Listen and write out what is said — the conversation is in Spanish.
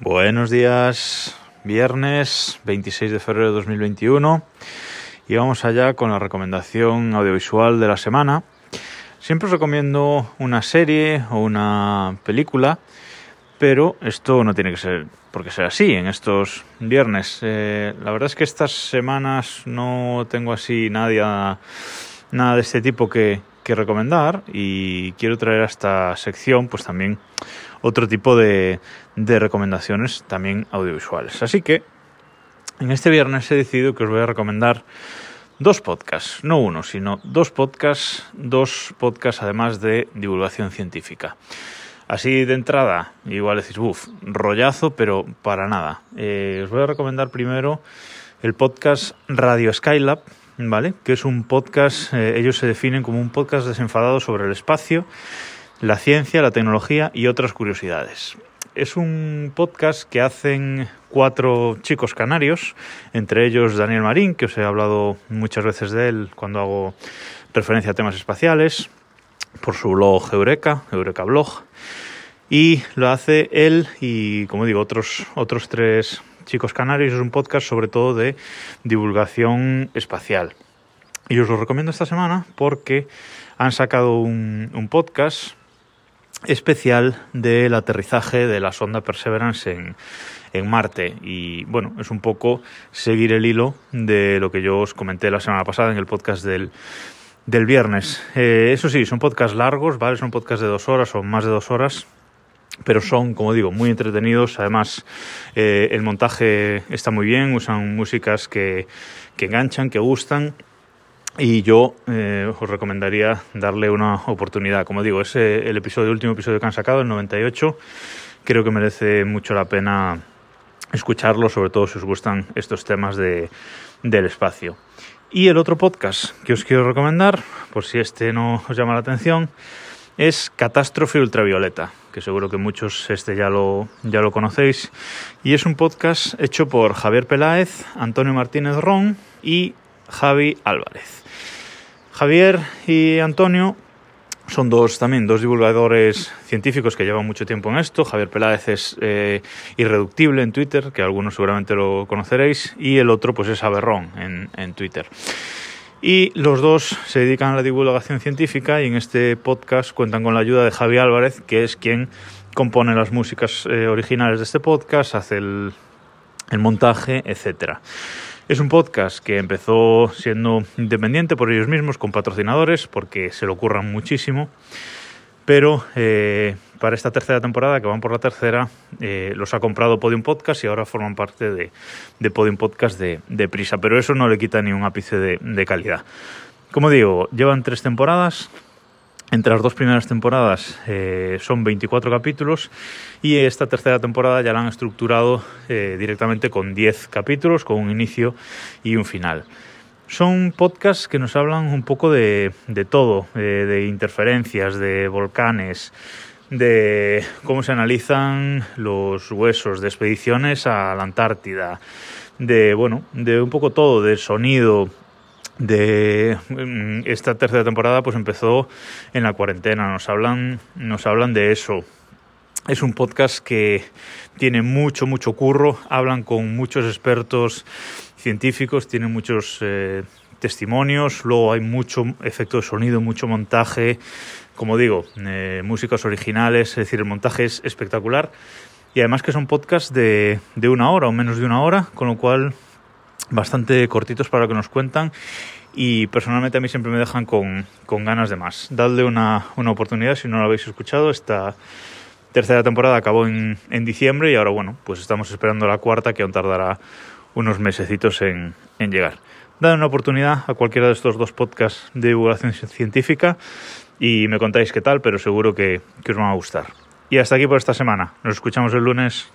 Buenos días, viernes 26 de febrero de 2021 y vamos allá con la recomendación audiovisual de la semana. Siempre os recomiendo una serie o una película, pero esto no tiene que ser porque sea así en estos viernes. Eh, la verdad es que estas semanas no tengo así nada, nada de este tipo que, que recomendar y quiero traer a esta sección pues también otro tipo de, recomendaciones también audiovisuales. Así que en este viernes he decidido que os voy a recomendar dos podcasts, no uno, sino dos podcasts, dos podcasts además de divulgación científica. Así de entrada, igual decís, uff, rollazo, pero para nada. Eh, os voy a recomendar primero el podcast Radio Skylab, ¿vale? Que es un podcast, eh, ellos se definen como un podcast desenfadado sobre el espacio, la ciencia, la tecnología y otras curiosidades. Es un podcast que hacen cuatro chicos canarios, entre ellos Daniel Marín, que os he hablado muchas veces de él cuando hago referencia a temas espaciales, por su blog Eureka, Eureka Blog, y lo hace él y, como digo, otros, otros tres Chicos Canarios es un podcast sobre todo de divulgación espacial. Y os lo recomiendo esta semana porque han sacado un, un podcast especial del aterrizaje de la sonda Perseverance en, en, Marte. Y bueno, es un poco seguir el hilo de lo que yo os comenté la semana pasada en el podcast del, del viernes. Eh, eso sí, son podcasts largos, ¿vale? Son podcasts de dos horas o más de dos horas pero son, como digo, muy entretenidos. Además, eh, el montaje está muy bien, usan músicas que, que enganchan, que gustan. Y yo eh, os recomendaría darle una oportunidad. Como digo, es el episodio, el último episodio que han sacado, el 98. Creo que merece mucho la pena escucharlo, sobre todo si os gustan estos temas de, del espacio. Y el otro podcast que os quiero recomendar, por si este no os llama la atención, es Catástrofe Ultravioleta, que seguro que muchos este ya lo, ya lo conocéis. Y es un podcast hecho por Javier Peláez, Antonio Martínez Ron y Javi Álvarez. Javier y Antonio son dos también dos divulgadores científicos que llevan mucho tiempo en esto. Javier Peláez es eh, irreductible en Twitter, que algunos seguramente lo conoceréis, y el otro pues es Aberrón en, en Twitter. Y los dos se dedican a la divulgación científica y en este podcast cuentan con la ayuda de Javi Álvarez, que es quien compone las músicas eh, originales de este podcast, hace el, montaje, etcétera. Es un podcast que empezó siendo independiente por ellos mismos, con patrocinadores, porque se lo ocurran muchísimo. Pero eh, para esta tercera temporada, que van por la tercera, eh, los ha comprado Podium Podcast y ahora forman parte de, Podium Podcast de, de, Prisa. Pero eso no le quita ni un ápice de, calidad. Como digo, llevan tres temporadas, entre las dos primeras temporadas eh, son 24 capítulos y esta tercera temporada ya la han estructurado eh, directamente con 10 capítulos, con un inicio y un final. Son podcasts que nos hablan un poco de, todo, de interferencias, de volcanes, de cómo se analizan los huesos, de expediciones a la Antártida, de bueno, de un poco todo, del sonido, de mm, esta tercera temporada pues empezó en la cuarentena. Nos hablan nos hablan de eso. Es un podcast que tiene mucho mucho curro hablan con muchos expertos científicos tienen muchos eh, testimonios luego hay mucho efecto de sonido mucho montaje como digo eh, músicas originales es decir el montaje es espectacular y además que son podcasts de, de una hora o menos de una hora con lo cual bastante cortitos para lo que nos cuentan y personalmente a mí siempre me dejan con, con ganas de más. Dadle una, una, oportunidad si no lo habéis escuchado. Esta tercera temporada acabó en, en, diciembre y ahora, bueno, pues estamos esperando la cuarta que aún tardará unos mesecitos en, en llegar. Dadle una oportunidad a cualquiera de estos dos podcasts de divulgación científica y me contáis qué tal, pero seguro que, os van a gustar. Y hasta aquí por esta semana. Nos escuchamos el lunes.